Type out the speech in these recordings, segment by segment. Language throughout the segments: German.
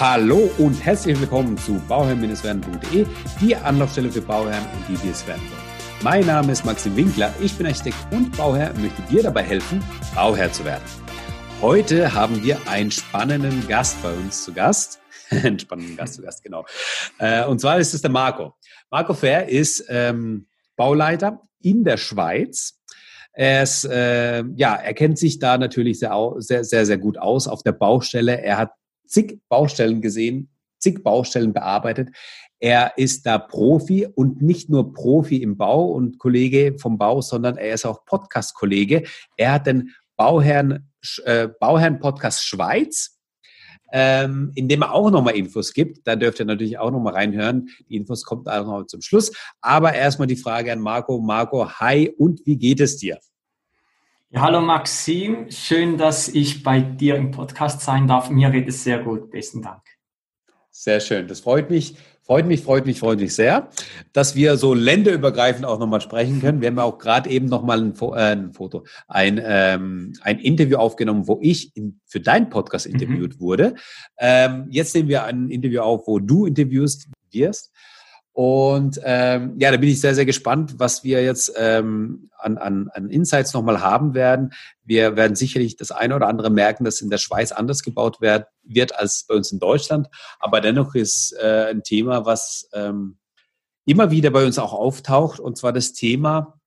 Hallo und herzlich willkommen zu bauherrn-werden.de, die Anlaufstelle für Bauherren und die, die es werden wollen. Mein Name ist Maxim Winkler, ich bin Architekt und Bauherr und möchte dir dabei helfen, Bauherr zu werden. Heute haben wir einen spannenden Gast bei uns zu Gast. einen spannenden Gast zu Gast, genau. Äh, und zwar ist es der Marco. Marco Fair ist ähm, Bauleiter in der Schweiz. Er, ist, äh, ja, er kennt sich da natürlich sehr, sehr, sehr, sehr gut aus auf der Baustelle. Er hat zig Baustellen gesehen, zig Baustellen bearbeitet. Er ist da Profi und nicht nur Profi im Bau und Kollege vom Bau, sondern er ist auch Podcast-Kollege. Er hat den Bauherrn, äh, Bauherrn Podcast Schweiz, ähm, in dem er auch nochmal Infos gibt. Da dürft ihr natürlich auch nochmal reinhören. Die Infos kommt auch noch zum Schluss. Aber erstmal die Frage an Marco. Marco, hi und wie geht es dir? Ja, hallo Maxim, schön, dass ich bei dir im Podcast sein darf. Mir geht es sehr gut. Besten Dank. Sehr schön. Das freut mich. Freut mich, freut mich, freut mich sehr, dass wir so länderübergreifend auch nochmal sprechen können. Wir haben ja auch gerade eben nochmal ein, äh, ein Foto, ein, ähm, ein Interview aufgenommen, wo ich in, für deinen Podcast mhm. interviewt mhm. wurde. Ähm, jetzt nehmen wir ein Interview auf, wo du interviewst wirst. Und ähm, ja, da bin ich sehr, sehr gespannt, was wir jetzt ähm, an, an, an Insights nochmal haben werden. Wir werden sicherlich das eine oder andere merken, dass in der Schweiz anders gebaut wird, wird als bei uns in Deutschland. Aber dennoch ist äh, ein Thema, was ähm, immer wieder bei uns auch auftaucht, und zwar das Thema,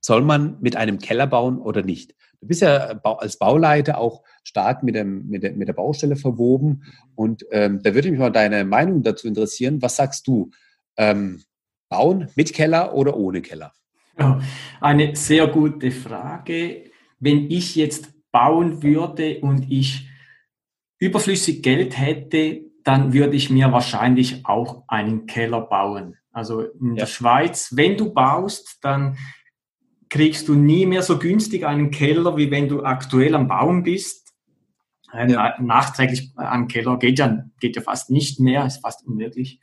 soll man mit einem Keller bauen oder nicht? Du bist ja als Bauleiter auch stark mit, dem, mit, der, mit der Baustelle verwoben. Und ähm, da würde mich mal deine Meinung dazu interessieren. Was sagst du? Ähm, bauen mit Keller oder ohne Keller? Ja, eine sehr gute Frage. Wenn ich jetzt bauen würde und ich überflüssig Geld hätte, dann würde ich mir wahrscheinlich auch einen Keller bauen. Also in ja. der Schweiz, wenn du baust, dann kriegst du nie mehr so günstig einen Keller, wie wenn du aktuell am Bauen bist. Ja. Nachträglich ein Keller geht ja, geht ja fast nicht mehr, ist fast unmöglich.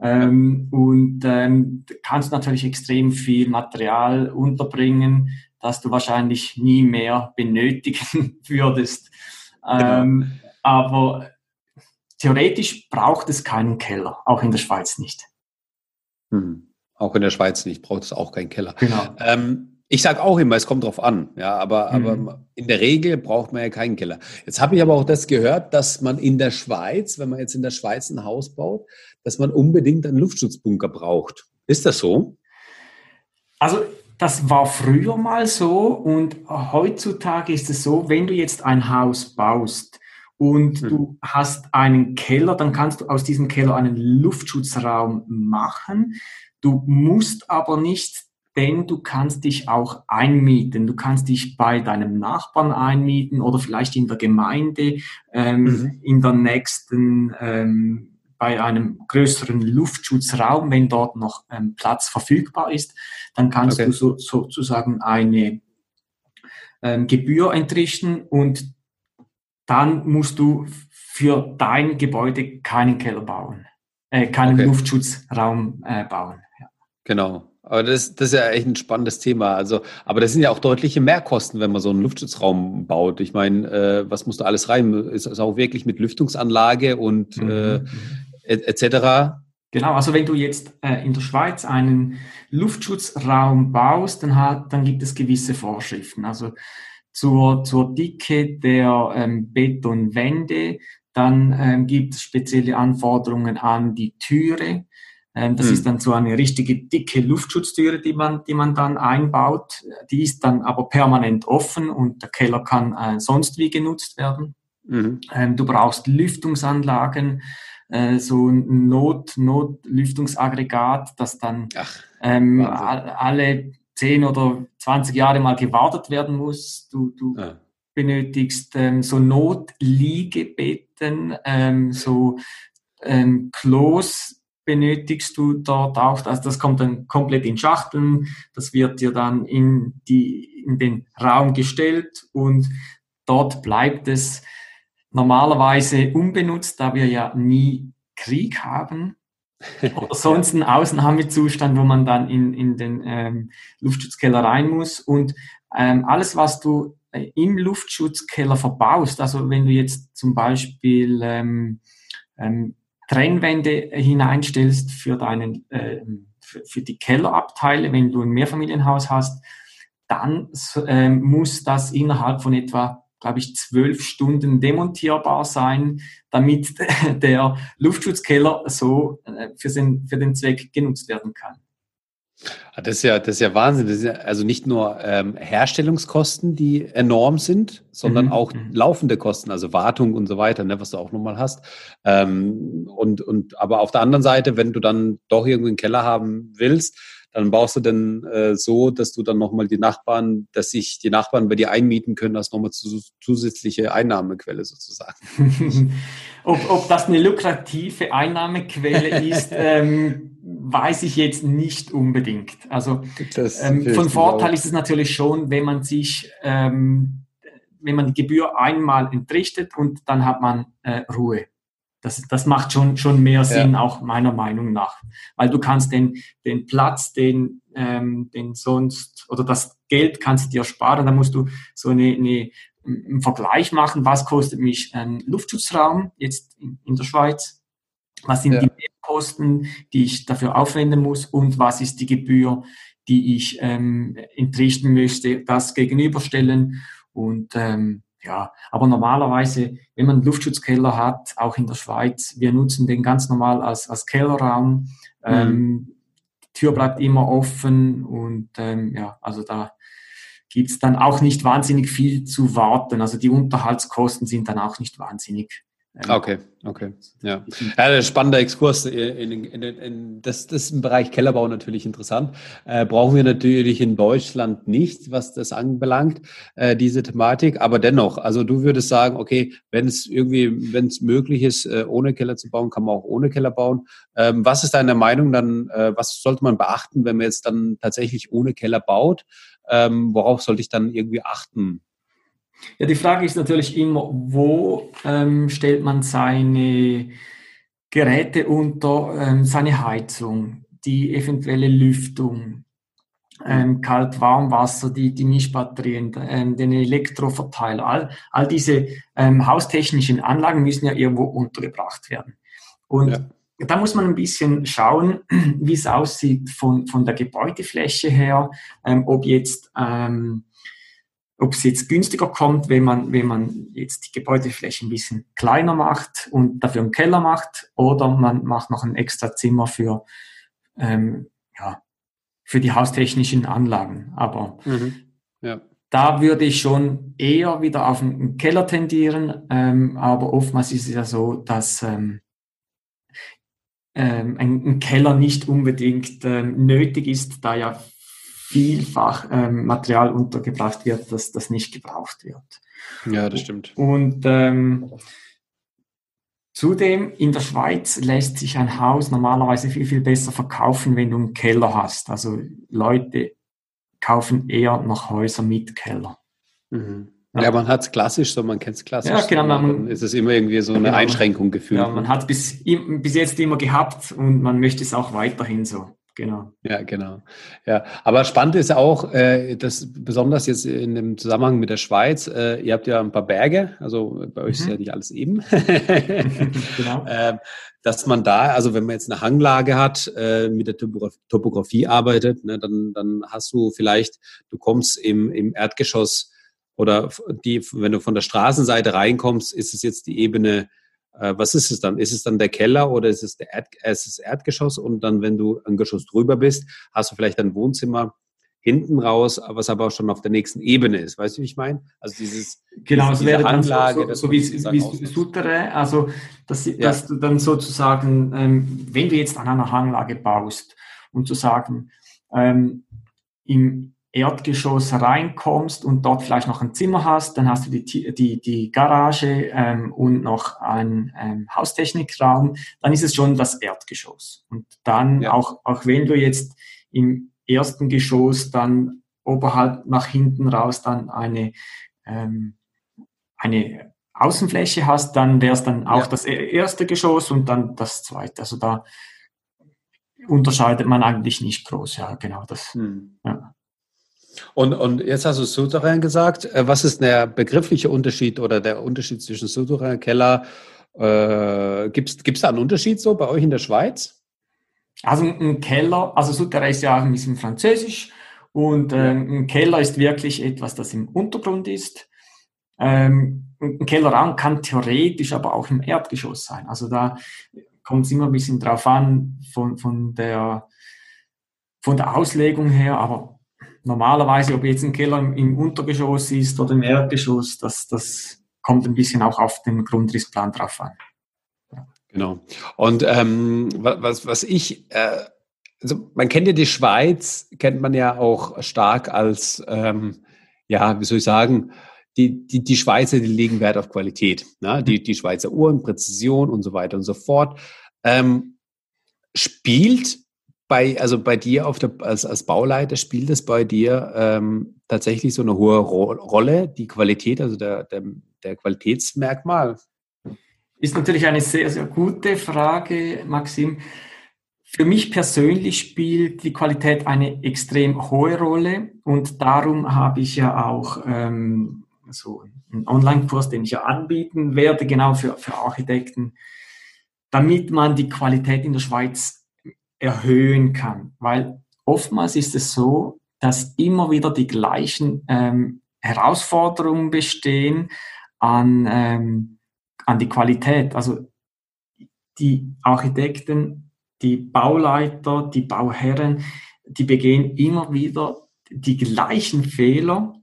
Ähm, und ähm, kannst natürlich extrem viel Material unterbringen, das du wahrscheinlich nie mehr benötigen würdest. Genau. Ähm, aber theoretisch braucht es keinen Keller, auch in der Schweiz nicht. Hm. Auch in der Schweiz nicht, braucht es auch keinen Keller. Genau. Ähm, ich sage auch immer, es kommt drauf an, ja, aber, mhm. aber in der Regel braucht man ja keinen Keller. Jetzt habe ich aber auch das gehört, dass man in der Schweiz, wenn man jetzt in der Schweiz ein Haus baut, dass man unbedingt einen Luftschutzbunker braucht. Ist das so? Also das war früher mal so und heutzutage ist es so, wenn du jetzt ein Haus baust und mhm. du hast einen Keller, dann kannst du aus diesem Keller einen Luftschutzraum machen. Du musst aber nicht denn du kannst dich auch einmieten. Du kannst dich bei deinem Nachbarn einmieten oder vielleicht in der Gemeinde, ähm, mhm. in der nächsten, ähm, bei einem größeren Luftschutzraum, wenn dort noch ähm, Platz verfügbar ist, dann kannst okay. du so, sozusagen eine ähm, Gebühr entrichten und dann musst du für dein Gebäude keinen Keller bauen, äh, keinen okay. Luftschutzraum äh, bauen. Ja. Genau. Aber das, das ist ja echt ein spannendes Thema. Also, aber das sind ja auch deutliche Mehrkosten, wenn man so einen Luftschutzraum baut. Ich meine, äh, was muss da alles rein? Ist es auch wirklich mit Lüftungsanlage und mhm. äh, etc.? Genau, also wenn du jetzt äh, in der Schweiz einen Luftschutzraum baust, dann, hat, dann gibt es gewisse Vorschriften. Also zur, zur Dicke der ähm, Betonwände, dann ähm, gibt es spezielle Anforderungen an die Türe. Ähm, das hm. ist dann so eine richtige dicke Luftschutztüre, die man, die man dann einbaut. Die ist dann aber permanent offen und der Keller kann äh, sonst wie genutzt werden. Mhm. Ähm, du brauchst Lüftungsanlagen, äh, so ein Not, Notlüftungsaggregat, das dann Ach, ähm, alle 10 oder 20 Jahre mal gewartet werden muss. Du, du ja. benötigst ähm, so Notliegebetten, ähm, so ähm, Klos, benötigst du dort auch. Also das kommt dann komplett in Schachteln. Das wird dir dann in, die, in den Raum gestellt und dort bleibt es normalerweise unbenutzt, da wir ja nie Krieg haben. Oder sonst einen Ausnahmezustand, wo man dann in, in den ähm, Luftschutzkeller rein muss. Und ähm, alles, was du äh, im Luftschutzkeller verbaust, also wenn du jetzt zum Beispiel ähm, ähm, Trennwände hineinstellst für deinen, äh, für, für, die Kellerabteile, wenn du ein Mehrfamilienhaus hast, dann äh, muss das innerhalb von etwa glaube ich, zwölf Stunden demontierbar sein, damit der Luftschutzkeller so äh, für den, für den Zweck genutzt werden kann. Ah, das ist ja, das ist ja Wahnsinn. Das ist ja also nicht nur ähm, Herstellungskosten, die enorm sind, sondern mhm. auch mhm. laufende Kosten, also Wartung und so weiter, ne, was du auch nochmal hast. Ähm, und, und aber auf der anderen Seite, wenn du dann doch irgendwie einen Keller haben willst, dann baust du denn äh, so, dass du dann nochmal die Nachbarn, dass sich die Nachbarn bei dir einmieten können, als nochmal zu, zusätzliche Einnahmequelle sozusagen. ob, ob das eine lukrative Einnahmequelle ist, ähm, weiß ich jetzt nicht unbedingt. Also ähm, von Vorteil auch. ist es natürlich schon, wenn man sich, ähm, wenn man die Gebühr einmal entrichtet und dann hat man äh, Ruhe. Das, das macht schon, schon mehr Sinn, ja. auch meiner Meinung nach. Weil du kannst den, den Platz, den, ähm, den sonst, oder das Geld kannst du dir sparen, da musst du so eine, eine einen Vergleich machen, was kostet mich ein Luftschutzraum jetzt in, in der Schweiz, was sind ja. die Kosten, die ich dafür aufwenden muss und was ist die Gebühr, die ich ähm, entrichten möchte, das gegenüberstellen und ähm, ja, aber normalerweise, wenn man einen Luftschutzkeller hat, auch in der Schweiz, wir nutzen den ganz normal als, als Kellerraum. Mhm. Ähm, die Tür bleibt immer offen und ähm, ja, also da gibt's dann auch nicht wahnsinnig viel zu warten. Also die Unterhaltskosten sind dann auch nicht wahnsinnig okay, okay. Ja, ja spannender Exkurs. In, in, in, in, das, das ist im Bereich Kellerbau natürlich interessant. Äh, brauchen wir natürlich in Deutschland nicht, was das anbelangt, äh, diese Thematik. Aber dennoch, also du würdest sagen, okay, wenn es irgendwie, wenn es möglich ist, äh, ohne Keller zu bauen, kann man auch ohne Keller bauen. Ähm, was ist deine Meinung dann, äh, was sollte man beachten, wenn man jetzt dann tatsächlich ohne Keller baut? Ähm, worauf sollte ich dann irgendwie achten? Ja, die Frage ist natürlich immer, wo ähm, stellt man seine Geräte unter, ähm, seine Heizung, die eventuelle Lüftung, ähm, Kalt-Warmwasser, die, die Mischbatterien, ähm, den Elektroverteiler, all, all diese ähm, haustechnischen Anlagen müssen ja irgendwo untergebracht werden. Und ja. da muss man ein bisschen schauen, wie es aussieht von, von der Gebäudefläche her, ähm, ob jetzt ähm, ob es jetzt günstiger kommt, wenn man, wenn man jetzt die Gebäudefläche ein bisschen kleiner macht und dafür einen Keller macht, oder man macht noch ein extra Zimmer für, ähm, ja, für die haustechnischen Anlagen. Aber mhm. ja. da würde ich schon eher wieder auf einen Keller tendieren, ähm, aber oftmals ist es ja so, dass ähm, ähm, ein, ein Keller nicht unbedingt ähm, nötig ist, da ja vielfach ähm, Material untergebracht wird, dass das nicht gebraucht wird. Ja, das stimmt. Und ähm, zudem in der Schweiz lässt sich ein Haus normalerweise viel, viel besser verkaufen, wenn du einen Keller hast. Also Leute kaufen eher noch Häuser mit Keller. Mhm. Ja, man hat es klassisch so, man kennt es klassisch. Ja, genau. Man, dann ist es immer irgendwie so eine genau, Einschränkung gefühlt. Ja, man hat es bis, bis jetzt immer gehabt und man möchte es auch weiterhin so. Genau. Ja, genau. Ja, aber spannend ist auch, äh, dass besonders jetzt in dem Zusammenhang mit der Schweiz, äh, ihr habt ja ein paar Berge, also bei euch mhm. ist ja nicht alles eben, genau. äh, dass man da, also wenn man jetzt eine Hanglage hat, äh, mit der Topografie, Topografie arbeitet, ne, dann, dann hast du vielleicht, du kommst im, im Erdgeschoss oder die, wenn du von der Straßenseite reinkommst, ist es jetzt die Ebene was ist es dann? Ist es dann der Keller oder ist es, der Erd, äh, ist es Erdgeschoss? Und dann, wenn du ein Geschoss drüber bist, hast du vielleicht ein Wohnzimmer hinten raus, was aber auch schon auf der nächsten Ebene ist. Weißt du, wie ich meine? Also dieses genau, es wäre Anlage, so, so, so wie, wie Sutere, also dass, ja. dass du dann sozusagen, ähm, wenn du jetzt an einer Hanglage baust und zu sagen, ähm, im, Erdgeschoss reinkommst und dort vielleicht noch ein Zimmer hast, dann hast du die, die, die Garage ähm, und noch einen ähm, Haustechnikraum, dann ist es schon das Erdgeschoss. Und dann, ja. auch, auch wenn du jetzt im ersten Geschoss dann oberhalb nach hinten raus dann eine, ähm, eine Außenfläche hast, dann wäre es dann auch ja. das e-, erste Geschoss und dann das zweite. Also da unterscheidet man eigentlich nicht groß, ja, genau das. Hm. Ja. Und, und jetzt hast du Souterrain gesagt. Äh, was ist der begriffliche Unterschied oder der Unterschied zwischen Souterrain, Keller Äh, Gibt es da einen Unterschied so bei euch in der Schweiz? Also ein Keller, also Souterrain ist ja auch ein bisschen französisch und ähm, ein Keller ist wirklich etwas, das im Untergrund ist. Ähm, ein Kellerraum kann theoretisch aber auch im Erdgeschoss sein. Also da kommt es immer ein bisschen drauf an von, von, der, von der Auslegung her, aber normalerweise, ob jetzt ein Keller im, im Untergeschoss ist oder im Erdgeschoss, das, das kommt ein bisschen auch auf den Grundrissplan drauf an. Genau. Und ähm, was, was ich, äh, also man kennt ja die Schweiz, kennt man ja auch stark als, ähm, ja, wie soll ich sagen, die, die, die Schweizer, die legen Wert auf Qualität. Ne? Die, die Schweizer Uhren, Präzision und so weiter und so fort. Ähm, spielt bei, also bei dir auf der, als, als Bauleiter, spielt es bei dir ähm, tatsächlich so eine hohe Ro Rolle, die Qualität, also der, der, der Qualitätsmerkmal? Ist natürlich eine sehr, sehr gute Frage, Maxim. Für mich persönlich spielt die Qualität eine extrem hohe Rolle und darum habe ich ja auch ähm, so einen Online-Kurs, den ich ja anbieten werde, genau für, für Architekten, damit man die Qualität in der Schweiz erhöhen kann. Weil oftmals ist es so, dass immer wieder die gleichen ähm, Herausforderungen bestehen an ähm, an die Qualität. Also die Architekten, die Bauleiter, die Bauherren, die begehen immer wieder die gleichen Fehler,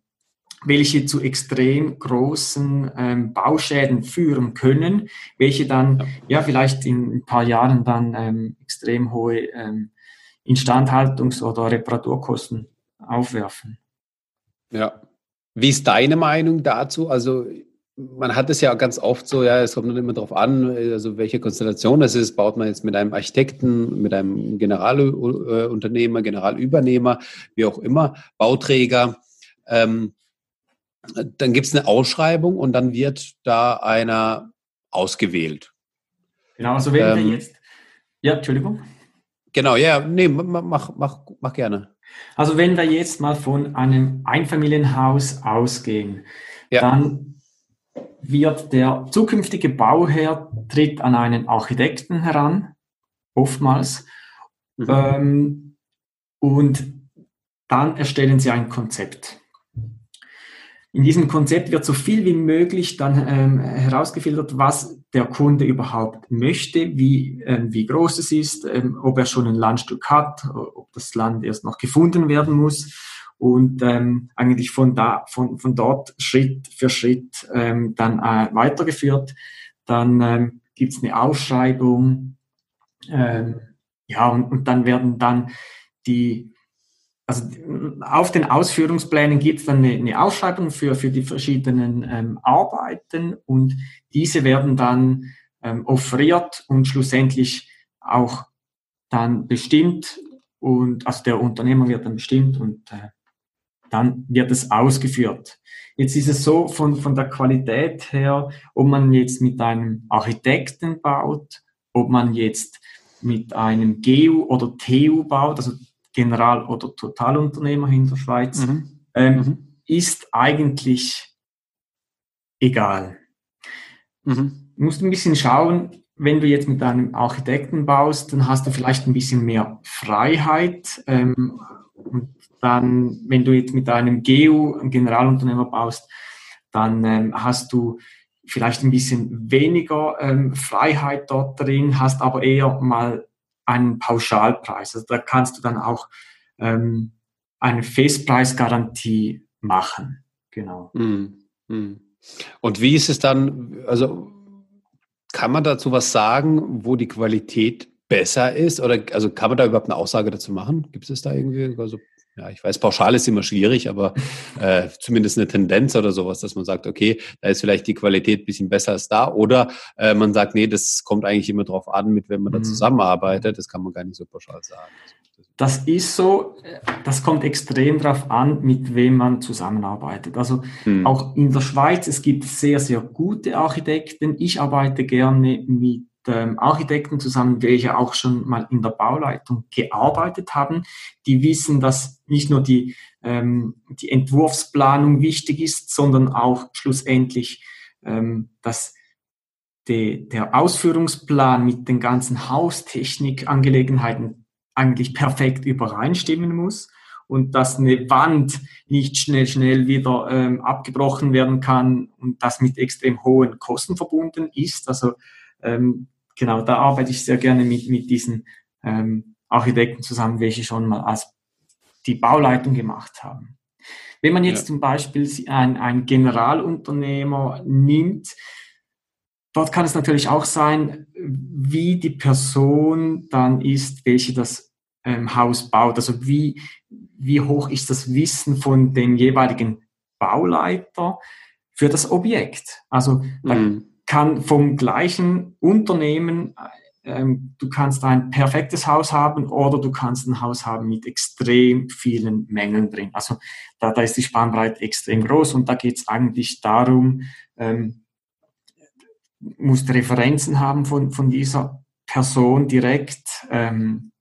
welche zu extrem großen ähm, Bauschäden führen können, welche dann ja, ja vielleicht in ein paar Jahren dann ähm, extrem hohe ähm, Instandhaltungs- oder Reparaturkosten aufwerfen. Ja. Wie ist deine Meinung dazu? Also man hat es ja ganz oft so, ja, es kommt dann immer darauf an, also welche Konstellation das ist. Baut man jetzt mit einem Architekten, mit einem Generalunternehmer, Generalübernehmer, wie auch immer, Bauträger. Ähm, dann gibt es eine Ausschreibung und dann wird da einer ausgewählt. Genau, also wenn ähm, wir jetzt. Ja, Entschuldigung. Genau, ja, nee, mach, mach, mach gerne. Also wenn wir jetzt mal von einem Einfamilienhaus ausgehen, ja. dann wird der zukünftige Bauherr tritt an einen Architekten heran, oftmals, mhm. ähm, und dann erstellen sie ein Konzept. In diesem Konzept wird so viel wie möglich dann ähm, herausgefiltert, was der Kunde überhaupt möchte, wie, ähm, wie groß es ist, ähm, ob er schon ein Landstück hat, ob das Land erst noch gefunden werden muss und ähm, eigentlich von da von von dort Schritt für Schritt ähm, dann äh, weitergeführt. Dann ähm, gibt es eine Ausschreibung, ähm, ja und, und dann werden dann die also auf den Ausführungsplänen gibt es dann eine, eine, Ausschreibung für, für die verschiedenen ähm, Arbeiten und diese werden dann ähm, offeriert und schlussendlich auch dann bestimmt und also der Unternehmer wird dann bestimmt und äh, dann wird es ausgeführt. Jetzt ist es so von, von der Qualität her, ob man jetzt mit einem Architekten baut, ob man jetzt mit einem GU oder TU baut, also General- oder Totalunternehmer in der Schweiz, mhm. Ähm, mhm. ist eigentlich egal. Mhm. Du musst ein bisschen schauen, wenn du jetzt mit einem Architekten baust, dann hast du vielleicht ein bisschen mehr Freiheit ähm, und dann, wenn du jetzt mit einem GEU, ein Generalunternehmer baust, dann ähm, hast du vielleicht ein bisschen weniger ähm, Freiheit dort drin, hast aber eher mal einen Pauschalpreis. Also da kannst du dann auch ähm, eine Festpreisgarantie machen. Genau. Mm, mm. Und wie ist es dann, also kann man dazu was sagen, wo die Qualität besser ist? Oder also kann man da überhaupt eine Aussage dazu machen? Gibt es da irgendwie also ja, ich weiß, pauschal ist immer schwierig, aber äh, zumindest eine Tendenz oder sowas, dass man sagt, okay, da ist vielleicht die Qualität ein bisschen besser als da. Oder äh, man sagt, nee, das kommt eigentlich immer drauf an, mit wem man da mhm. zusammenarbeitet. Das kann man gar nicht so pauschal sagen. Das ist so, das kommt extrem darauf an, mit wem man zusammenarbeitet. Also hm. auch in der Schweiz, es gibt sehr, sehr gute Architekten. Ich arbeite gerne mit ähm, Architekten zusammen, welche auch schon mal in der Bauleitung gearbeitet haben. Die wissen, dass nicht nur die, ähm, die Entwurfsplanung wichtig ist, sondern auch schlussendlich, ähm, dass de, der Ausführungsplan mit den ganzen Haustechnikangelegenheiten eigentlich perfekt übereinstimmen muss und dass eine Wand nicht schnell, schnell wieder ähm, abgebrochen werden kann und das mit extrem hohen Kosten verbunden ist. Also ähm, genau, da arbeite ich sehr gerne mit, mit diesen ähm, Architekten zusammen, welche schon mal als die Bauleitung gemacht haben. Wenn man jetzt ja. zum Beispiel ein, ein Generalunternehmer nimmt, dort kann es natürlich auch sein, wie die Person dann ist, welche das ähm, Haus baut. Also wie, wie hoch ist das Wissen von dem jeweiligen Bauleiter für das Objekt. Also mhm. Kann vom gleichen Unternehmen ähm, du kannst ein perfektes Haus haben oder du kannst ein Haus haben mit extrem vielen Mängeln drin. Also da, da ist die Spannbreite extrem groß und da geht es eigentlich darum, ähm, musst Referenzen haben von, von dieser Person direkt ähm,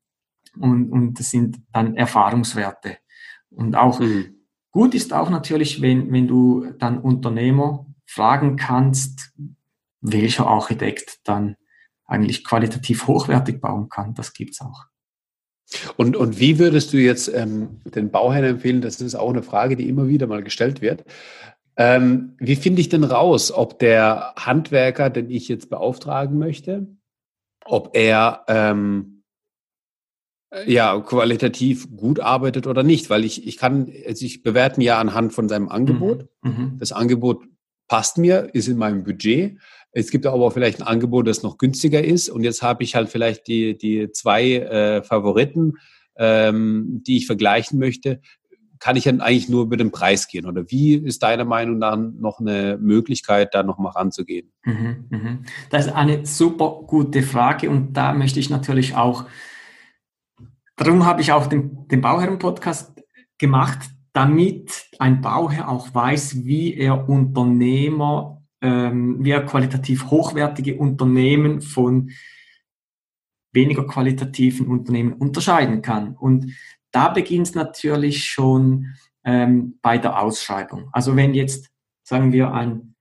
und, und das sind dann Erfahrungswerte. Und auch mhm. gut ist auch natürlich, wenn, wenn du dann Unternehmer fragen kannst, welcher Architekt dann eigentlich qualitativ hochwertig bauen kann. Das gibt's auch. Und, und wie würdest du jetzt ähm, den Bauherrn empfehlen? Das ist auch eine Frage, die immer wieder mal gestellt wird. Ähm, wie finde ich denn raus, ob der Handwerker, den ich jetzt beauftragen möchte, ob er ähm, ja qualitativ gut arbeitet oder nicht? Weil ich, ich kann also ich bewerten ja anhand von seinem Angebot. Mhm. mhm. Das Angebot passt mir, ist in meinem Budget. Es gibt aber vielleicht ein Angebot, das noch günstiger ist. Und jetzt habe ich halt vielleicht die, die zwei äh, Favoriten, ähm, die ich vergleichen möchte. Kann ich dann eigentlich nur über den Preis gehen? Oder wie ist deiner Meinung nach noch eine Möglichkeit, da nochmal ranzugehen? Mhm, mhm. Das ist eine super gute Frage und da möchte ich natürlich auch, darum habe ich auch den, den Bauherren-Podcast gemacht, damit ein Bauherr auch weiß, wie er Unternehmer ähm, wir qualitativ hochwertige Unternehmen von weniger qualitativen Unternehmen unterscheiden kann. Und da beginnt es natürlich schon ähm, bei der Ausschreibung. Also wenn jetzt, sagen wir, ein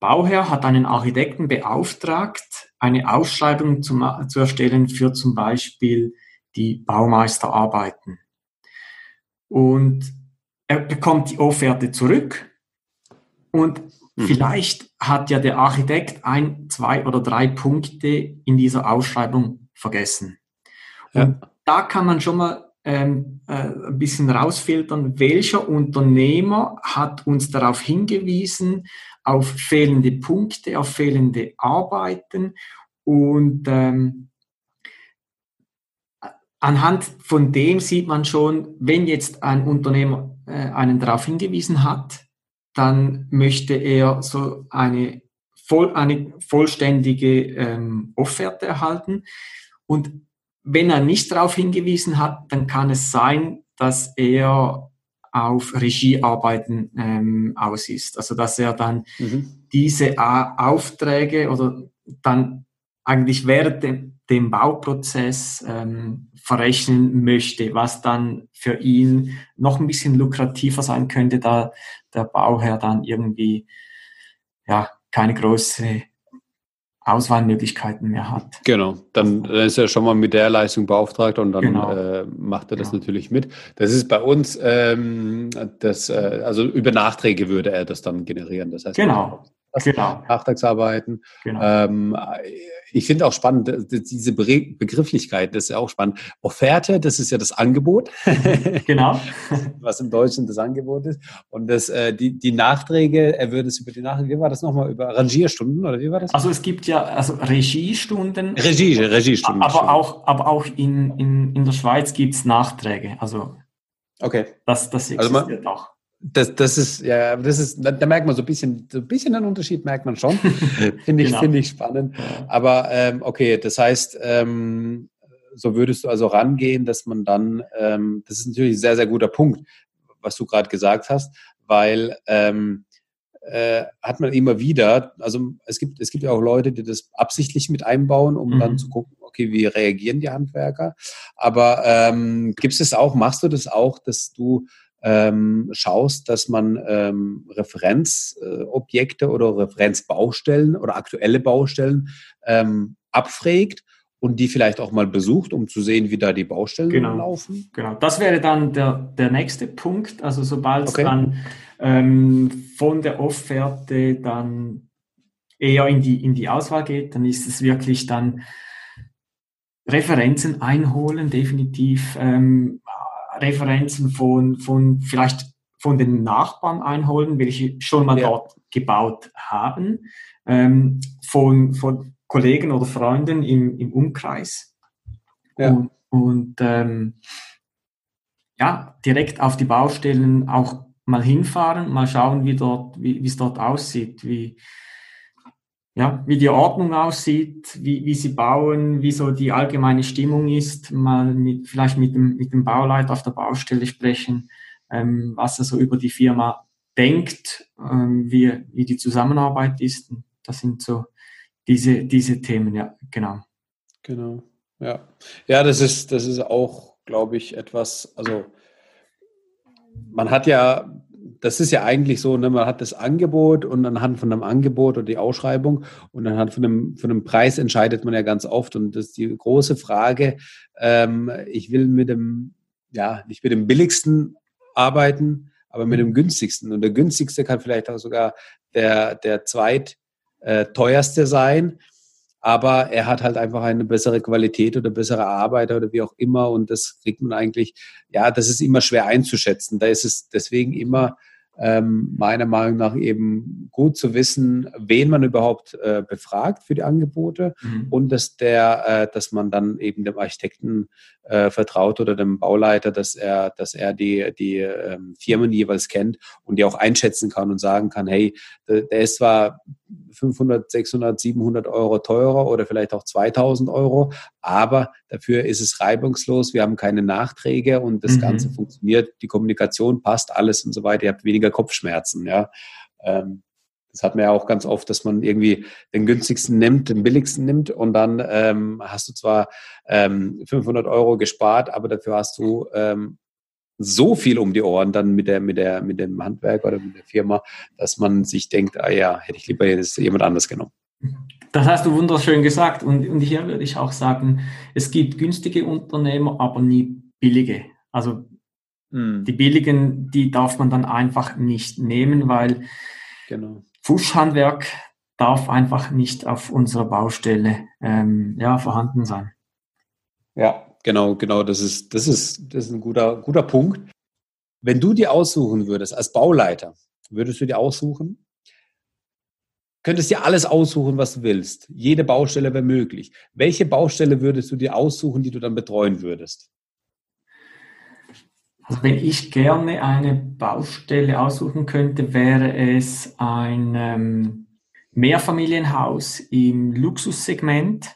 Bauherr hat einen Architekten beauftragt, eine Ausschreibung zum, zu erstellen für zum Beispiel die Baumeisterarbeiten. Und er bekommt die Offerte zurück und Mhm. Vielleicht hat ja der Architekt ein, zwei oder drei Punkte in dieser Ausschreibung vergessen. Und ja. da kann man schon mal ähm, äh, ein bisschen rausfiltern, welcher Unternehmer hat uns darauf hingewiesen, auf fehlende Punkte, auf fehlende Arbeiten und ähm, anhand von dem sieht man schon, wenn jetzt ein Unternehmer äh, einen darauf hingewiesen hat, dann möchte er so eine, voll, eine vollständige ähm, Offerte erhalten. Und wenn er nicht darauf hingewiesen hat, dann kann es sein, dass er auf Regiearbeiten ähm, aus ist. Also dass er dann mhm. diese Aufträge oder dann eigentlich während dem, dem Bauprozess ähm, verrechnen möchte, was dann für ihn noch ein bisschen lukrativer sein könnte, da der Bauherr dann irgendwie ja keine große Auswahlmöglichkeiten mehr hat. Genau, dann ist er schon mal mit der Leistung beauftragt und dann genau. äh, macht er das genau. natürlich mit. Das ist bei uns, ähm, das, äh, also über Nachträge würde er das dann generieren. Das heißt, genau. genau. Nachtragsarbeiten. Genau. Ähm, ich finde auch spannend, diese Begrifflichkeit, das ist ja auch spannend. Offerte, das ist ja das Angebot. genau. Was im Deutschen das Angebot ist. Und das, äh, die, die Nachträge, er würde es über die Nachträge, wie war das nochmal, über Rangierstunden oder wie war das? Also es gibt ja also Regiestunden. Regie, Regiestunden. Aber auch, aber auch in, in, in der Schweiz gibt es Nachträge. Also okay. das, das existiert also man, auch. Das, das ist, ja, das ist, da, da, merkt man so ein bisschen, so ein bisschen einen Unterschied merkt man schon. Finde ich, genau. finde ich spannend. Aber ähm, okay, das heißt, ähm, so würdest du also rangehen, dass man dann, ähm, das ist natürlich ein sehr, sehr guter Punkt, was du gerade gesagt hast, weil ähm, äh, hat man immer wieder, also es gibt, es gibt ja auch Leute, die das absichtlich mit einbauen, um mhm. dann zu gucken, okay, wie reagieren die Handwerker. Aber ähm, gibt es das auch, machst du das auch, dass du ähm, schaust, dass man ähm, Referenzobjekte äh, oder Referenzbaustellen oder aktuelle Baustellen ähm, abfragt und die vielleicht auch mal besucht, um zu sehen, wie da die Baustellen genau. laufen? Genau, das wäre dann der, der nächste Punkt. Also sobald es okay. dann ähm, von der Offerte dann eher in die, in die Auswahl geht, dann ist es wirklich dann Referenzen einholen, definitiv ähm, Referenzen von, von vielleicht von den Nachbarn einholen, welche schon mal ja. dort gebaut haben, ähm, von, von Kollegen oder Freunden im, im Umkreis. Ja. Und, und ähm, ja, direkt auf die Baustellen auch mal hinfahren, mal schauen, wie dort, wie es dort aussieht, wie, ja, wie die Ordnung aussieht, wie, wie sie bauen, wie so die allgemeine Stimmung ist, mal mit, vielleicht mit dem, mit dem Bauleiter auf der Baustelle sprechen, ähm, was er so über die Firma denkt, ähm, wie, wie die Zusammenarbeit ist. Das sind so diese, diese Themen, ja, genau. Genau, ja. Ja, das ist, das ist auch, glaube ich, etwas, also man hat ja das ist ja eigentlich so, ne, man hat das Angebot und anhand von einem Angebot oder die Ausschreibung und anhand von einem, von einem Preis entscheidet man ja ganz oft. Und das ist die große Frage, ähm, ich will mit dem, ja, nicht mit dem billigsten arbeiten, aber mit dem günstigsten. Und der günstigste kann vielleicht auch sogar der, der zweit äh, teuerste sein aber er hat halt einfach eine bessere Qualität oder bessere Arbeiter oder wie auch immer und das kriegt man eigentlich, ja, das ist immer schwer einzuschätzen. Da ist es deswegen immer ähm, meiner Meinung nach eben gut zu wissen, wen man überhaupt äh, befragt für die Angebote mhm. und dass der, äh, dass man dann eben dem Architekten äh, vertraut oder dem Bauleiter, dass er, dass er die, die ähm, Firmen jeweils kennt und die auch einschätzen kann und sagen kann, hey, der, der ist zwar 500, 600, 700 Euro teurer oder vielleicht auch 2000 Euro, aber dafür ist es reibungslos, wir haben keine Nachträge und das mhm. Ganze funktioniert, die Kommunikation passt, alles und so weiter, ihr habt weniger Kopfschmerzen, ja. Ähm, das hat man ja auch ganz oft, dass man irgendwie den günstigsten nimmt, den billigsten nimmt und dann ähm, hast du zwar ähm, 500 Euro gespart, aber dafür hast du ähm, so viel um die Ohren dann mit der, mit der, mit dem Handwerk oder mit der Firma, dass man sich denkt, ah ja, hätte ich lieber jetzt jemand anders genommen. Das hast du wunderschön gesagt. Und, und hier würde ich auch sagen, es gibt günstige Unternehmer, aber nie billige. Also hm. die billigen, die darf man dann einfach nicht nehmen, weil genau. Fuschhandwerk darf einfach nicht auf unserer Baustelle ähm, ja, vorhanden sein. Ja, genau, genau. Das ist, das ist, das ist ein guter, guter Punkt. Wenn du dir aussuchen würdest als Bauleiter, würdest du dir aussuchen, könntest dir alles aussuchen, was du willst. Jede Baustelle wäre möglich. Welche Baustelle würdest du dir aussuchen, die du dann betreuen würdest? Also wenn ich gerne eine Baustelle aussuchen könnte, wäre es ein ähm, Mehrfamilienhaus im Luxussegment.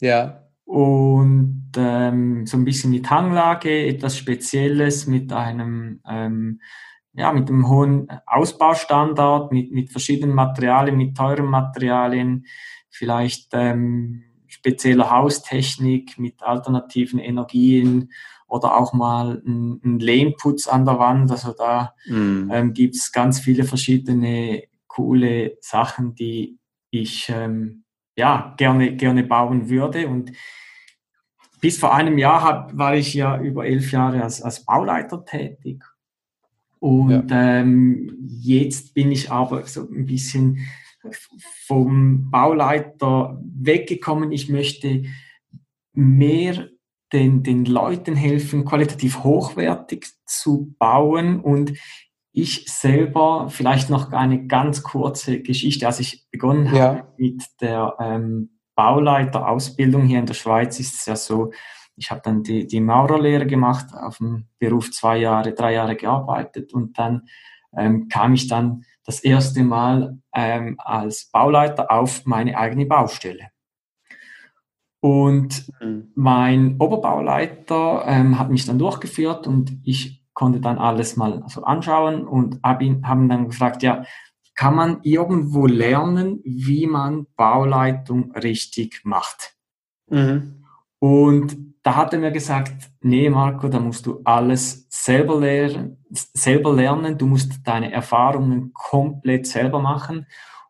Ja. Und ähm, so ein bisschen mit Hanglage, etwas Spezielles, mit einem, ähm, ja, mit einem hohen Ausbaustandard, mit, mit verschiedenen Materialien, mit teuren Materialien, vielleicht ähm, spezieller Haustechnik, mit alternativen Energien oder auch mal ein, ein Lehmputz an der Wand. Also da mm. ähm, gibt es ganz viele verschiedene coole Sachen, die ich ähm, ja gerne, gerne bauen würde. Und bis vor einem Jahr hab, war ich ja über elf Jahre als, als Bauleiter tätig. Und ja. ähm, jetzt bin ich aber so ein bisschen vom Bauleiter weggekommen. Ich möchte mehr den, den Leuten helfen, qualitativ hochwertig zu bauen. Und ich selber, vielleicht noch eine ganz kurze Geschichte, als ich begonnen ja. habe mit der ähm, Bauleiterausbildung hier in der Schweiz, ist es ja so, ich habe dann die, die Maurerlehre gemacht, auf dem Beruf zwei Jahre, drei Jahre gearbeitet und dann ähm, kam ich dann das erste Mal ähm, als Bauleiter auf meine eigene Baustelle. Und mhm. mein Oberbauleiter ähm, hat mich dann durchgeführt und ich konnte dann alles mal so anschauen und hab ihn, haben dann gefragt, ja, kann man irgendwo lernen, wie man Bauleitung richtig macht? Mhm. Und da hat er mir gesagt, nee, Marco, da musst du alles selber lernen, selber lernen. Du musst deine Erfahrungen komplett selber machen.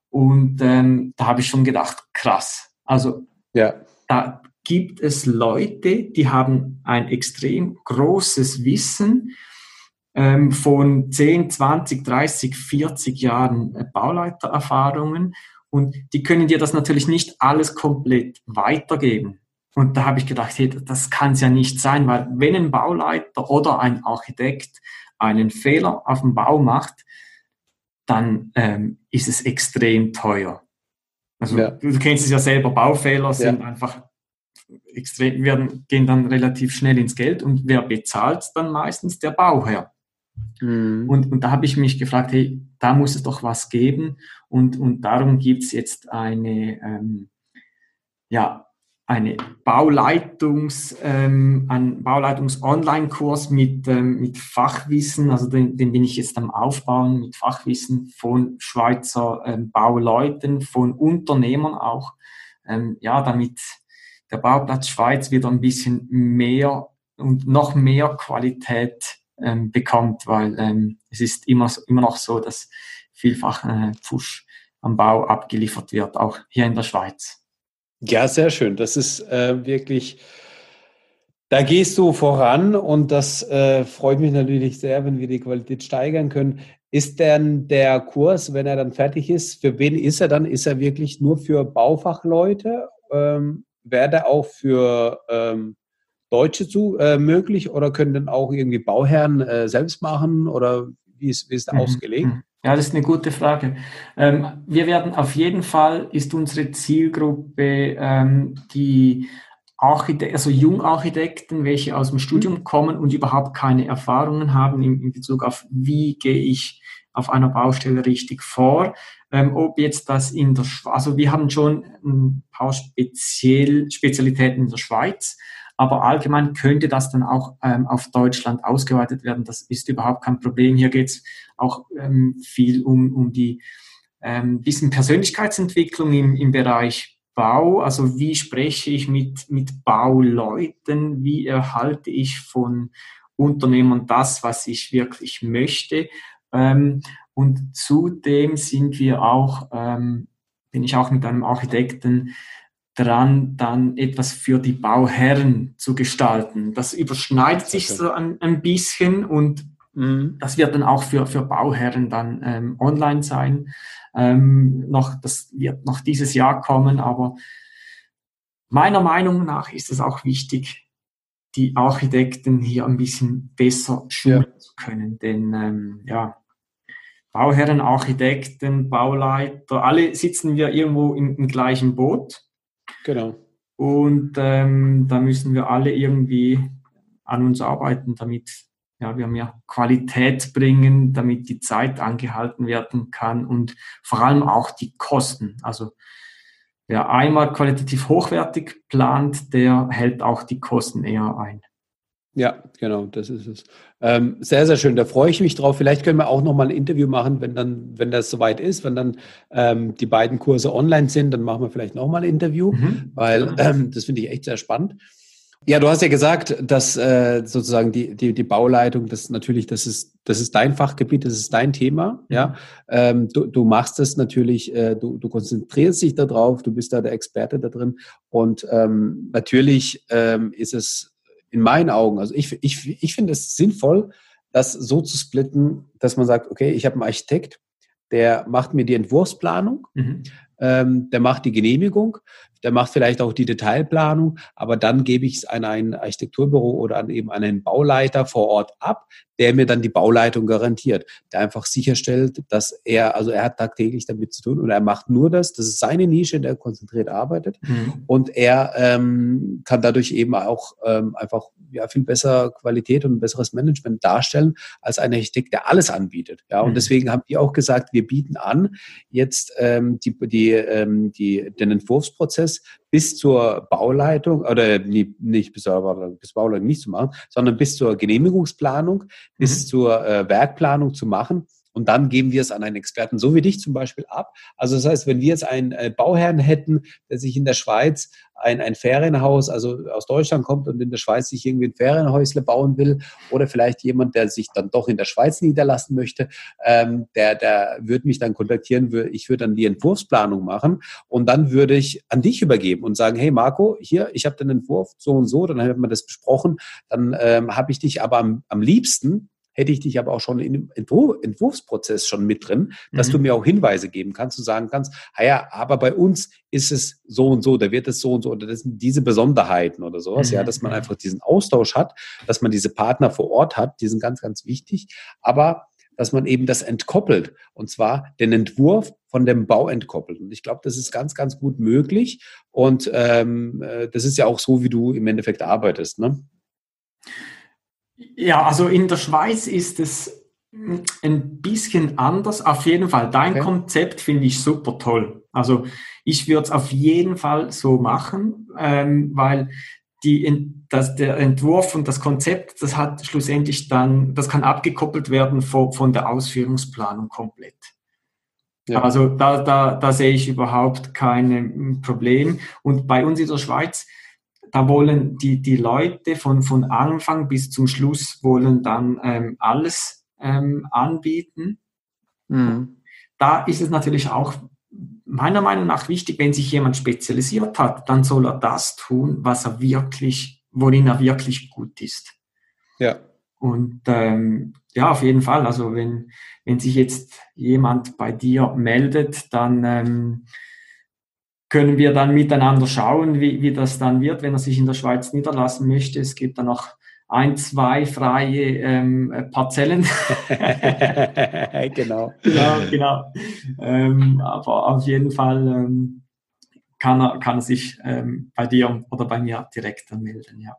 Und ähm, da habe ich schon gedacht, krass. Also ja. da gibt es Leute, die haben ein extrem großes Wissen ähm, von 10, 20, 30, 40 Jahren äh, Bauleitererfahrungen und die können dir das natürlich nicht alles komplett weitergeben. Und da habe ich gedacht, hey, das kann es ja nicht sein, weil wenn ein Bauleiter oder ein Architekt einen Fehler auf dem Bau macht, dann ähm, ist es extrem teuer. Also ja. du kennst es ja selber, Baufehler sind ja. einfach extrem, werden, gehen dann relativ schnell ins Geld und wer bezahlt dann meistens? Der Bauherr. Mhm. Und, und da habe ich mich gefragt, hey, da muss es doch was geben. Und, und darum gibt es jetzt eine, ähm, ja, eine Bauleitungs, ähm, ein Bauleitungs-Online-Kurs mit, ähm, mit Fachwissen, also den, den bin ich jetzt am Aufbauen mit Fachwissen von Schweizer ähm, Bauleuten, von Unternehmern auch, ähm, ja, damit der Bauplatz Schweiz wieder ein bisschen mehr und noch mehr Qualität ähm, bekommt, weil ähm, es ist immer, immer noch so, dass vielfach äh, Pfusch am Bau abgeliefert wird, auch hier in der Schweiz. Ja, sehr schön. Das ist äh, wirklich, da gehst du voran und das äh, freut mich natürlich sehr, wenn wir die Qualität steigern können. Ist denn der Kurs, wenn er dann fertig ist, für wen ist er dann? Ist er wirklich nur für Baufachleute? Ähm, Wäre auch für ähm, Deutsche zu äh, möglich oder können dann auch irgendwie Bauherren äh, selbst machen oder wie ist, wie ist der mhm. ausgelegt? Mhm. Ja, das ist eine gute Frage. Ähm, wir werden auf jeden Fall, ist unsere Zielgruppe ähm, die Archite also Jungarchitekten, welche aus dem Studium mhm. kommen und überhaupt keine Erfahrungen haben in, in Bezug auf, wie gehe ich auf einer Baustelle richtig vor. Ähm, ob jetzt das in der Schweiz, also wir haben schon ein paar Speziell, Spezialitäten in der Schweiz, aber allgemein könnte das dann auch ähm, auf Deutschland ausgeweitet werden. Das ist überhaupt kein Problem. Hier geht es auch ähm, viel um, um die ähm, bisschen Persönlichkeitsentwicklung im, im Bereich Bau. Also wie spreche ich mit, mit Bauleuten? Wie erhalte ich von Unternehmern das, was ich wirklich möchte? Ähm, und zudem sind wir auch, ähm, bin ich auch mit einem Architekten dran, dann etwas für die Bauherren zu gestalten. Das überschneidet sich so ein, ein bisschen und mhm. das wird dann auch für, für Bauherren dann ähm, online sein. Ähm, noch, das wird noch dieses Jahr kommen, aber meiner Meinung nach ist es auch wichtig, die Architekten hier ein bisschen besser schulen ja. zu können. Denn ähm, ja, Bauherren, Architekten, Bauleiter, alle sitzen wir irgendwo im, im gleichen Boot. Genau. Und ähm, da müssen wir alle irgendwie an uns arbeiten, damit ja, wir mehr Qualität bringen, damit die Zeit angehalten werden kann und vor allem auch die Kosten. Also wer einmal qualitativ hochwertig plant, der hält auch die Kosten eher ein. Ja, genau, das ist es. Ähm, sehr, sehr schön. Da freue ich mich drauf. Vielleicht können wir auch noch mal ein Interview machen, wenn dann, wenn das soweit ist, wenn dann ähm, die beiden Kurse online sind, dann machen wir vielleicht noch mal ein Interview, mhm. weil ähm, das finde ich echt sehr spannend. Ja, du hast ja gesagt, dass äh, sozusagen die, die, die Bauleitung, das natürlich, das ist, das ist dein Fachgebiet, das ist dein Thema. Mhm. Ja, ähm, du, du machst es natürlich, äh, du, du konzentrierst dich darauf, du bist da der Experte da drin. Und ähm, natürlich ähm, ist es in meinen Augen, also ich, ich, ich finde es sinnvoll, das so zu splitten, dass man sagt, okay, ich habe einen Architekt, der macht mir die Entwurfsplanung, mhm. ähm, der macht die Genehmigung, der macht vielleicht auch die Detailplanung, aber dann gebe ich es an ein Architekturbüro oder an eben einen Bauleiter vor Ort ab, der mir dann die Bauleitung garantiert, der einfach sicherstellt, dass er, also er hat tagtäglich damit zu tun und er macht nur das, das ist seine Nische, in der er konzentriert arbeitet mhm. und er ähm, kann dadurch eben auch ähm, einfach ja, viel besser Qualität und ein besseres Management darstellen als ein Architekt, der alles anbietet. Ja, und mhm. deswegen haben die auch gesagt, wir bieten an, jetzt ähm, die, die, ähm, die, den Entwurfsprozess bis zur Bauleitung oder nicht bis zur Bauleitung, bis Bauleitung nicht zu machen, sondern bis zur Genehmigungsplanung, bis mhm. zur äh, Werkplanung zu machen und dann geben wir es an einen Experten, so wie dich zum Beispiel, ab. Also das heißt, wenn wir jetzt einen äh, Bauherrn hätten, der sich in der Schweiz ein, ein Ferienhaus, also aus Deutschland kommt und in der Schweiz sich irgendwie ein Ferienhäusle bauen will, oder vielleicht jemand, der sich dann doch in der Schweiz niederlassen möchte, ähm, der, der würde mich dann kontaktieren, ich würde dann die Entwurfsplanung machen und dann würde ich an dich übergeben und sagen, hey Marco, hier, ich habe den Entwurf so und so, dann haben wir das besprochen, dann ähm, habe ich dich aber am, am liebsten hätte ich dich aber auch schon im Entwurfsprozess schon mit drin, dass mhm. du mir auch Hinweise geben kannst und sagen kannst, ah ja, aber bei uns ist es so und so, da wird es so und so oder das sind diese Besonderheiten oder sowas, mhm. ja, dass man einfach diesen Austausch hat, dass man diese Partner vor Ort hat, die sind ganz, ganz wichtig, aber dass man eben das entkoppelt und zwar den Entwurf von dem Bau entkoppelt. Und ich glaube, das ist ganz, ganz gut möglich und ähm, äh, das ist ja auch so, wie du im Endeffekt arbeitest. Ne? Ja, also in der Schweiz ist es ein bisschen anders. Auf jeden Fall, dein okay. Konzept finde ich super toll. Also ich würde es auf jeden Fall so machen, ähm, weil die, das, der Entwurf und das Konzept, das hat schlussendlich dann, das kann abgekoppelt werden von, von der Ausführungsplanung komplett. Ja. Also da, da, da sehe ich überhaupt kein Problem. Und bei uns in der Schweiz, da wollen die, die Leute von, von Anfang bis zum Schluss wollen dann ähm, alles ähm, anbieten. Mhm. Da ist es natürlich auch meiner Meinung nach wichtig, wenn sich jemand spezialisiert hat, dann soll er das tun, was er wirklich, worin er wirklich gut ist. Ja. Und ähm, ja, auf jeden Fall. Also wenn, wenn sich jetzt jemand bei dir meldet, dann ähm, können wir dann miteinander schauen, wie, wie das dann wird, wenn er sich in der Schweiz niederlassen möchte. Es gibt dann noch ein, zwei freie ähm, Parzellen. genau. genau, genau. Ähm, aber auf jeden Fall ähm, kann, er, kann er sich ähm, bei dir oder bei mir direkt melden, ja.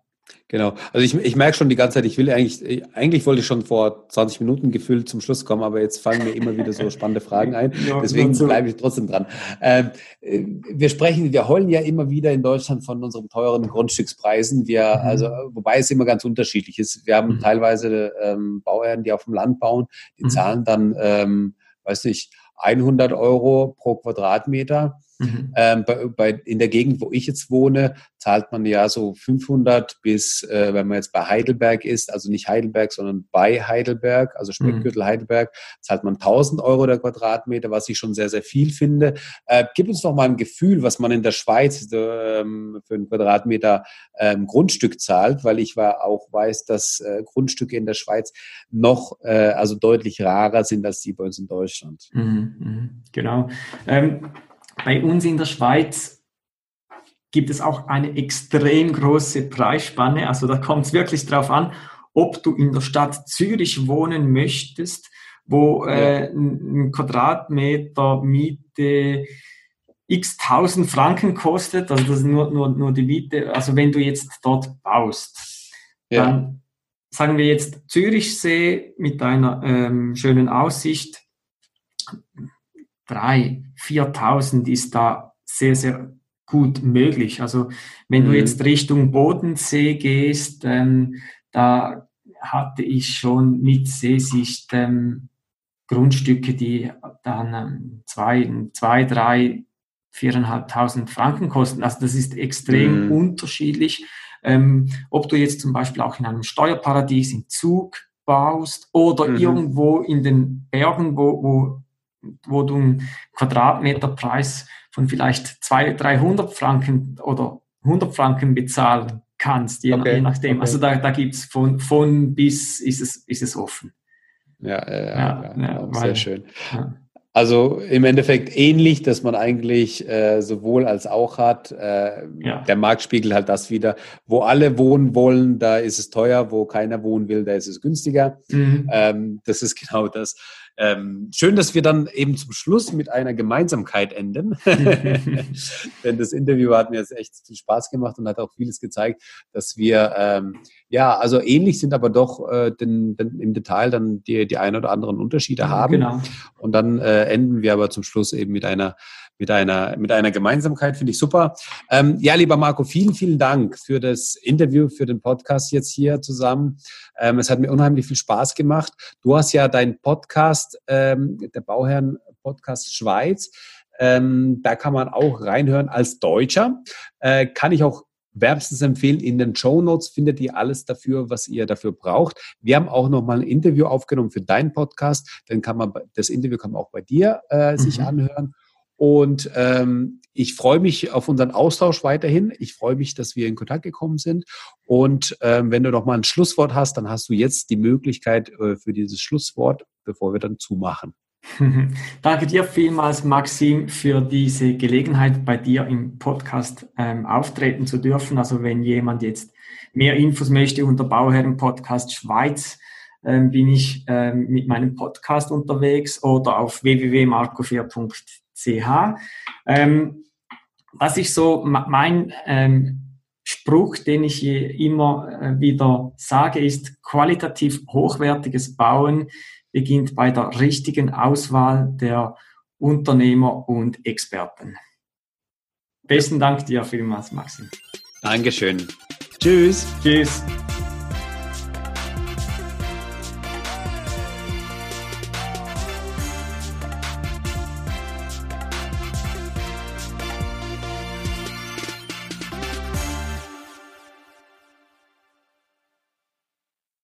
Genau. Also ich, ich merke schon die ganze Zeit, ich will eigentlich, eigentlich wollte ich schon vor 20 Minuten gefühlt zum Schluss kommen, aber jetzt fallen mir immer wieder so spannende Fragen ein. Deswegen bleibe ich trotzdem dran. Ähm, äh, wir sprechen, wir heulen ja immer wieder in Deutschland von unseren teuren Grundstückspreisen. Wir, mhm. also, wobei es immer ganz unterschiedlich ist. Wir haben mhm. teilweise ähm, Bauherren, die auf dem Land bauen, die mhm. zahlen dann, ähm, weiß nicht, 100 Euro pro Quadratmeter. Mhm. Ähm, bei, bei, in der Gegend, wo ich jetzt wohne, zahlt man ja so 500 bis, äh, wenn man jetzt bei Heidelberg ist, also nicht Heidelberg, sondern bei Heidelberg, also Speckgürtel mhm. Heidelberg, zahlt man 1000 Euro der Quadratmeter, was ich schon sehr, sehr viel finde. Äh, gib uns doch mal ein Gefühl, was man in der Schweiz ähm, für einen Quadratmeter ähm, Grundstück zahlt, weil ich war auch weiß, dass äh, Grundstücke in der Schweiz noch äh, also deutlich rarer sind als die bei uns in Deutschland. Mhm, mh, genau. Bei uns in der Schweiz gibt es auch eine extrem große Preisspanne. Also da kommt es wirklich drauf an, ob du in der Stadt Zürich wohnen möchtest, wo äh, ein Quadratmeter Miete x tausend Franken kostet, also das ist nur, nur, nur die Miete, also wenn du jetzt dort baust, ja. dann sagen wir jetzt Zürichsee mit einer ähm, schönen Aussicht, drei, 4.000 ist da sehr, sehr gut möglich. Also wenn mhm. du jetzt Richtung Bodensee gehst, ähm, da hatte ich schon mit Seesicht ähm, Grundstücke, die dann ähm, zwei, zwei, drei, viereinhalbtausend Franken kosten. Also das ist extrem mhm. unterschiedlich. Ähm, ob du jetzt zum Beispiel auch in einem Steuerparadies im Zug baust oder mhm. irgendwo in den Bergen, wo, wo wo du einen Quadratmeterpreis von vielleicht 200, 300 Franken oder 100 Franken bezahlen kannst, je, okay. nachdem. Okay. Also da, da gibt es von, von bis ist es, ist es offen. Ja, ja, ja, ja, ja sehr schön. Also im Endeffekt ähnlich, dass man eigentlich äh, sowohl als auch hat. Äh. Der Markt spiegelt halt das wieder. Wo alle wohnen wollen, da ist es teuer. Wo keiner wohnen will, da ist es günstiger. Mhm. Ähm, das ist genau das. Ähm, schön, dass wir dann eben zum Schluss mit einer Gemeinsamkeit enden. Denn das Interview hat mir jetzt echt viel Spaß gemacht und hat auch vieles gezeigt, dass wir ähm, ja also ähnlich sind, aber doch äh, den, den, im Detail dann die, die ein oder anderen Unterschiede haben. Genau. Und dann äh, enden wir aber zum Schluss eben mit einer mit einer, mit einer Gemeinsamkeit, finde ich super. Ähm, ja, lieber Marco, vielen, vielen Dank für das Interview, für den Podcast jetzt hier zusammen. Ähm, es hat mir unheimlich viel Spaß gemacht. Du hast ja deinen Podcast, ähm, der Bauherren Podcast Schweiz. Ähm, da kann man auch reinhören als Deutscher. Äh, kann ich auch wärmstens empfehlen. In den Show Notes findet ihr alles dafür, was ihr dafür braucht. Wir haben auch noch mal ein Interview aufgenommen für deinen Podcast. Dann kann man das Interview kann man auch bei dir äh, sich mhm. anhören. Und ähm, ich freue mich auf unseren Austausch weiterhin. Ich freue mich, dass wir in Kontakt gekommen sind. Und ähm, wenn du noch mal ein Schlusswort hast, dann hast du jetzt die Möglichkeit äh, für dieses Schlusswort, bevor wir dann zumachen. Danke dir vielmals, Maxim, für diese Gelegenheit, bei dir im Podcast ähm, auftreten zu dürfen. Also wenn jemand jetzt mehr Infos möchte unter Bauherren Podcast Schweiz, ähm, bin ich ähm, mit meinem Podcast unterwegs oder auf www.marco4.ch. Ähm, was ich so, mein ähm, Spruch, den ich immer äh, wieder sage, ist qualitativ hochwertiges Bauen beginnt bei der richtigen Auswahl der Unternehmer und Experten. Besten Dank dir vielmals, Maxim. Dankeschön. Tschüss. Tschüss.